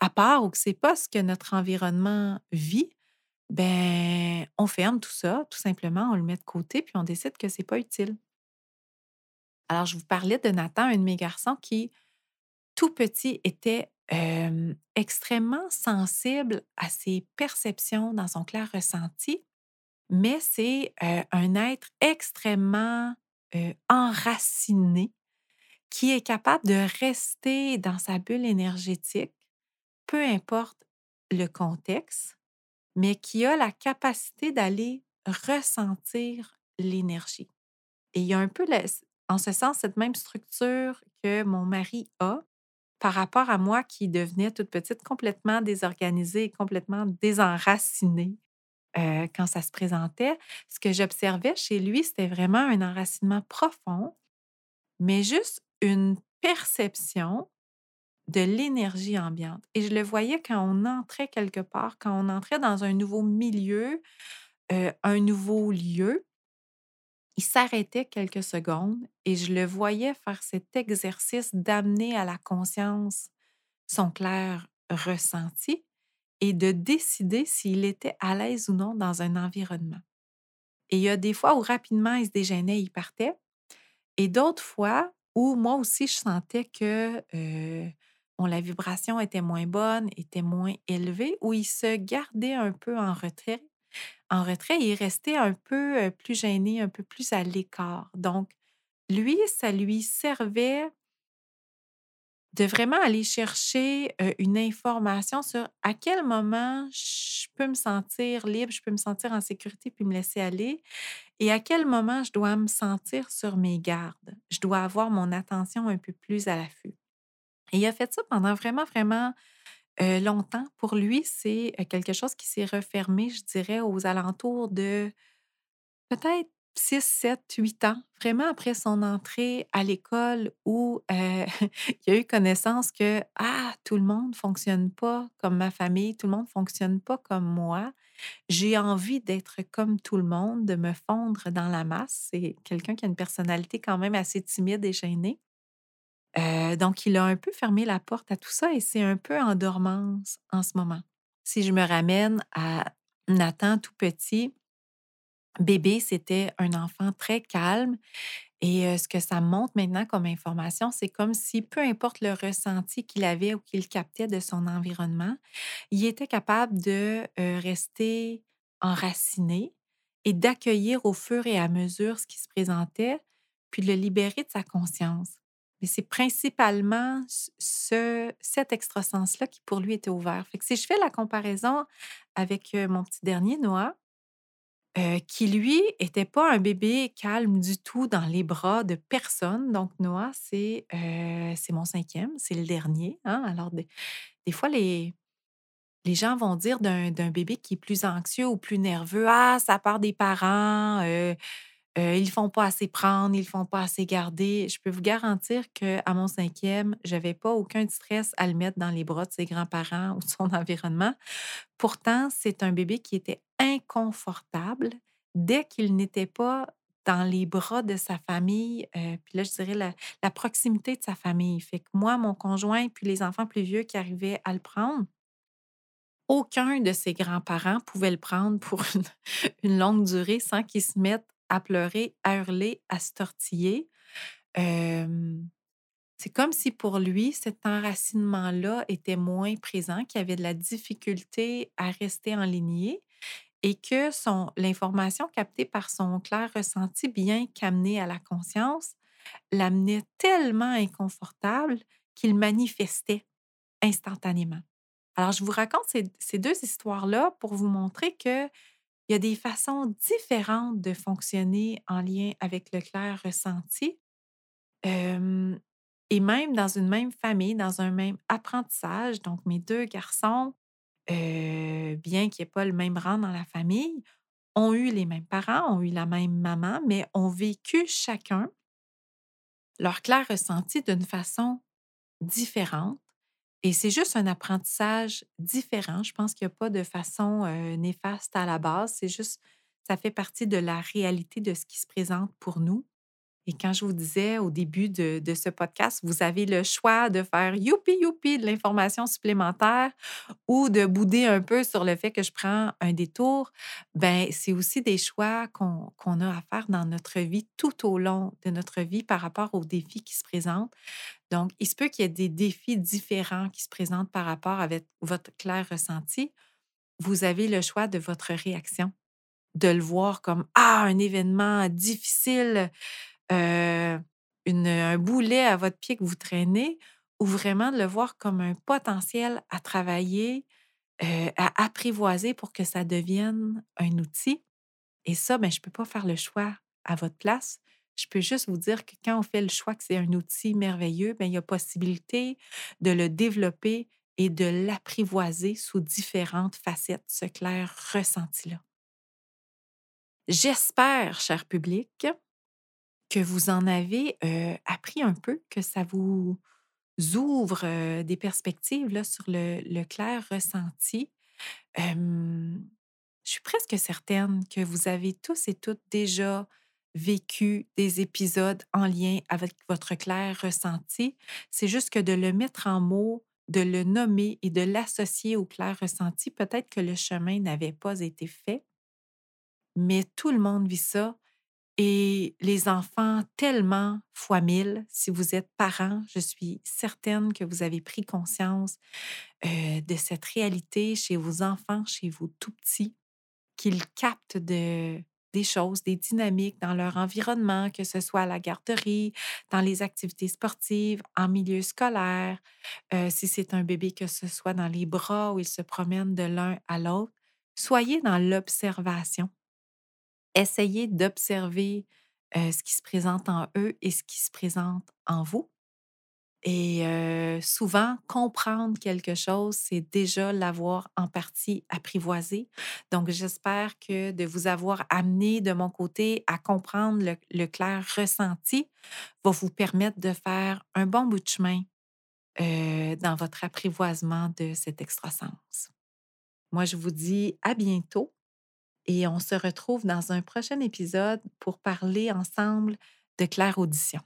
à part ou que c'est pas ce que notre environnement vit, ben on ferme tout ça, tout simplement, on le met de côté puis on décide que c'est pas utile. Alors, je vous parlais de Nathan, un de mes garçons qui tout petit, était, extrêmement sensible à ses perceptions dans son clair ressenti, mais c'est, un être extrêmement, enraciné qui est capable de rester dans sa bulle énergétique, peu importe le contexte, mais qui a la capacité d'aller ressentir l'énergie et il y a un peu la en ce sens, cette même structure que mon mari a, par rapport à moi qui devenais toute petite complètement désorganisée, complètement désenracinée, heu, quand ça se présentait. Ce que j'observais chez lui, c'était vraiment un enracinement profond, mais juste une perception de l'énergie ambiante et je le voyais quand on entrait quelque part, quand on entrait dans un nouveau milieu, heu, un nouveau lieu, il s'arrêtait quelques secondes et je le voyais faire cet exercice d'amener à la conscience son clair ressenti et de décider s'il était à l'aise ou non dans un environnement. Et il y a des fois où rapidement il se dégênait, il partait, et d'autres fois où moi aussi je sentais que euh, la vibration était moins bonne, était moins élevée, où il se gardait un peu en retrait, en retrait et il restait un peu euh, plus gêné, un peu plus à l'écart. Donc, lui, ça lui servait de vraiment aller chercher, heu, une information sur à quel moment je peux me sentir libre, je peux me sentir en sécurité puis me laisser aller et à quel moment je dois me sentir sur mes gardes. Je dois avoir mon attention un peu plus à l'affût et il a fait ça pendant vraiment, vraiment, longtemps. Pour lui, c'est, quelque chose qui s'est refermé, je dirais, aux alentours de Peut-être 6, 7, 8 ans, vraiment après son entrée à l'école où, il a eu connaissance que: «Ah, tout le monde fonctionne pas comme ma famille, tout le monde fonctionne pas comme moi. J'ai envie d'être comme tout le monde, de me fondre dans la masse». C'est quelqu'un qui a une personnalité quand même assez timide et gênée. Heu, donc il a un peu fermé la porte à tout ça et c'est un peu en dormance en ce moment. Si je me ramène à Nathan tout petit, Bébé, c'était un enfant très calme et heu, ce que ça montre maintenant comme information, c'est comme si peu importe le ressenti qu'il avait ou qu'il captait de son environnement, il était capable de, heu, rester enraciné et d'accueillir au fur et à mesure ce qui se présentait, puis de le libérer de sa conscience. Mais c'est principalement ce ce cet extrasens-là qui pour lui était ouvert. Si je fais la comparaison avec, mon petit dernier, Noah, qui lui était pas un bébé calme du tout dans les bras de personne. Donc Noah, c'est, c'est mon cinquième, c'est le dernier, hein. Alors des des fois les Les gens vont dire d'un bébé qui est plus anxieux ou plus nerveux: «Ah, ça part des parents, heu, ils font pas assez prendre, ils font pas assez garder». Je peux vous garantir qu'à mon cinquième, j'avais pas aucun stress à le mettre dans les bras de ses grands-parents ou de son environnement. Pourtant, c'est un bébé qui était inconfortable dès qu'il n'était pas dans les bras de sa famille, heu, puis là, je dirais la proximité de sa famille. Fait que moi, mon conjoint puis les enfants plus vieux qui arrivaient à le prendre, aucun de ses grands-parents pouvait le prendre pour une une longue durée sans qu'il se mette à pleurer, à hurler, à se tortiller. C'est comme si pour lui, cet enracinement-là était moins présent, qu'il avait de la difficulté à rester enligné et que son l'information captée par son clair ressenti, bien qu'amenée à la conscience, l'amenait tellement inconfortable qu'il manifestait instantanément. Alors, je vous raconte ces, ces deux histoires-là pour vous montrer qu'il y a des façons différentes de fonctionner en lien avec le clair ressenti. Et même dans une même famille, dans un même apprentissage, donc mes deux garçons, bien qu'il n'y ait pas le même rang dans la famille, ont eu les mêmes parents, ont eu la même maman, mais ont vécu chacun leur clair ressenti d'une façon différente. Et c'est juste un apprentissage différent. Je pense qu'il n'y a pas de façon néfaste à la base. C'est juste, ça fait partie de la réalité de ce qui se présente pour nous. Et quand je vous disais au début de, ce podcast, vous avez le choix de faire youpi youpi de l'information supplémentaire ou de bouder un peu sur le fait que je prends un détour, ben c'est aussi des choix qu'on a à faire dans notre vie tout au long de notre vie par rapport aux défis qui se présentent. Donc, il se peut qu'il y ait des défis différents qui se présentent par rapport avec votre clair ressenti. Vous avez le choix de votre réaction, de le voir comme ah un événement difficile heu, une un boulet à votre pied que vous traînez ou vraiment de le voir comme un potentiel à travailler, heu, à apprivoiser pour que ça devienne un outil et ça, ben, je ne peux pas faire le choix à votre place. Je peux juste vous dire que quand on fait le choix que c'est un outil merveilleux, ben, il y a possibilité de le développer et de l'apprivoiser sous différentes facettes, ce clair ressenti-là. J'espère, cher public, que vous en avez, appris un peu, que ça vous ouvre, des perspectives là, sur le clair ressenti. Je suis presque certaine que vous avez tous et toutes déjà vécu des épisodes en lien avec votre clair ressenti. C'est juste que de le mettre en mots, de le nommer et de l'associer au clair ressenti, peut-être que le chemin n'avait pas été fait, mais tout le monde vit ça et les enfants, tellement fois mille, si vous êtes parent, je suis certaine que vous avez pris conscience euh, de cette réalité chez vos enfants, chez vos tout petits, qu'ils captent de, des choses, des dynamiques dans leur environnement, que ce soit à la garderie, dans les activités sportives, en milieu scolaire, euh, si c'est un bébé, que ce soit dans les bras où ils se promènent de l'un à l'autre. Soyez dans l'observation essayez d'observer, heu, ce qui se présente en eux et ce qui se présente en vous et souvent, comprendre quelque chose, c'est déjà l'avoir en partie apprivoisé. Donc j'espère que de vous avoir amené de mon côté à comprendre le clair ressenti va vous permettre de faire un bon bout de chemin, dans votre apprivoisement de cet extrasens. Moi, je vous dis à bientôt et on se retrouve dans un prochain épisode pour parler ensemble de claire audition.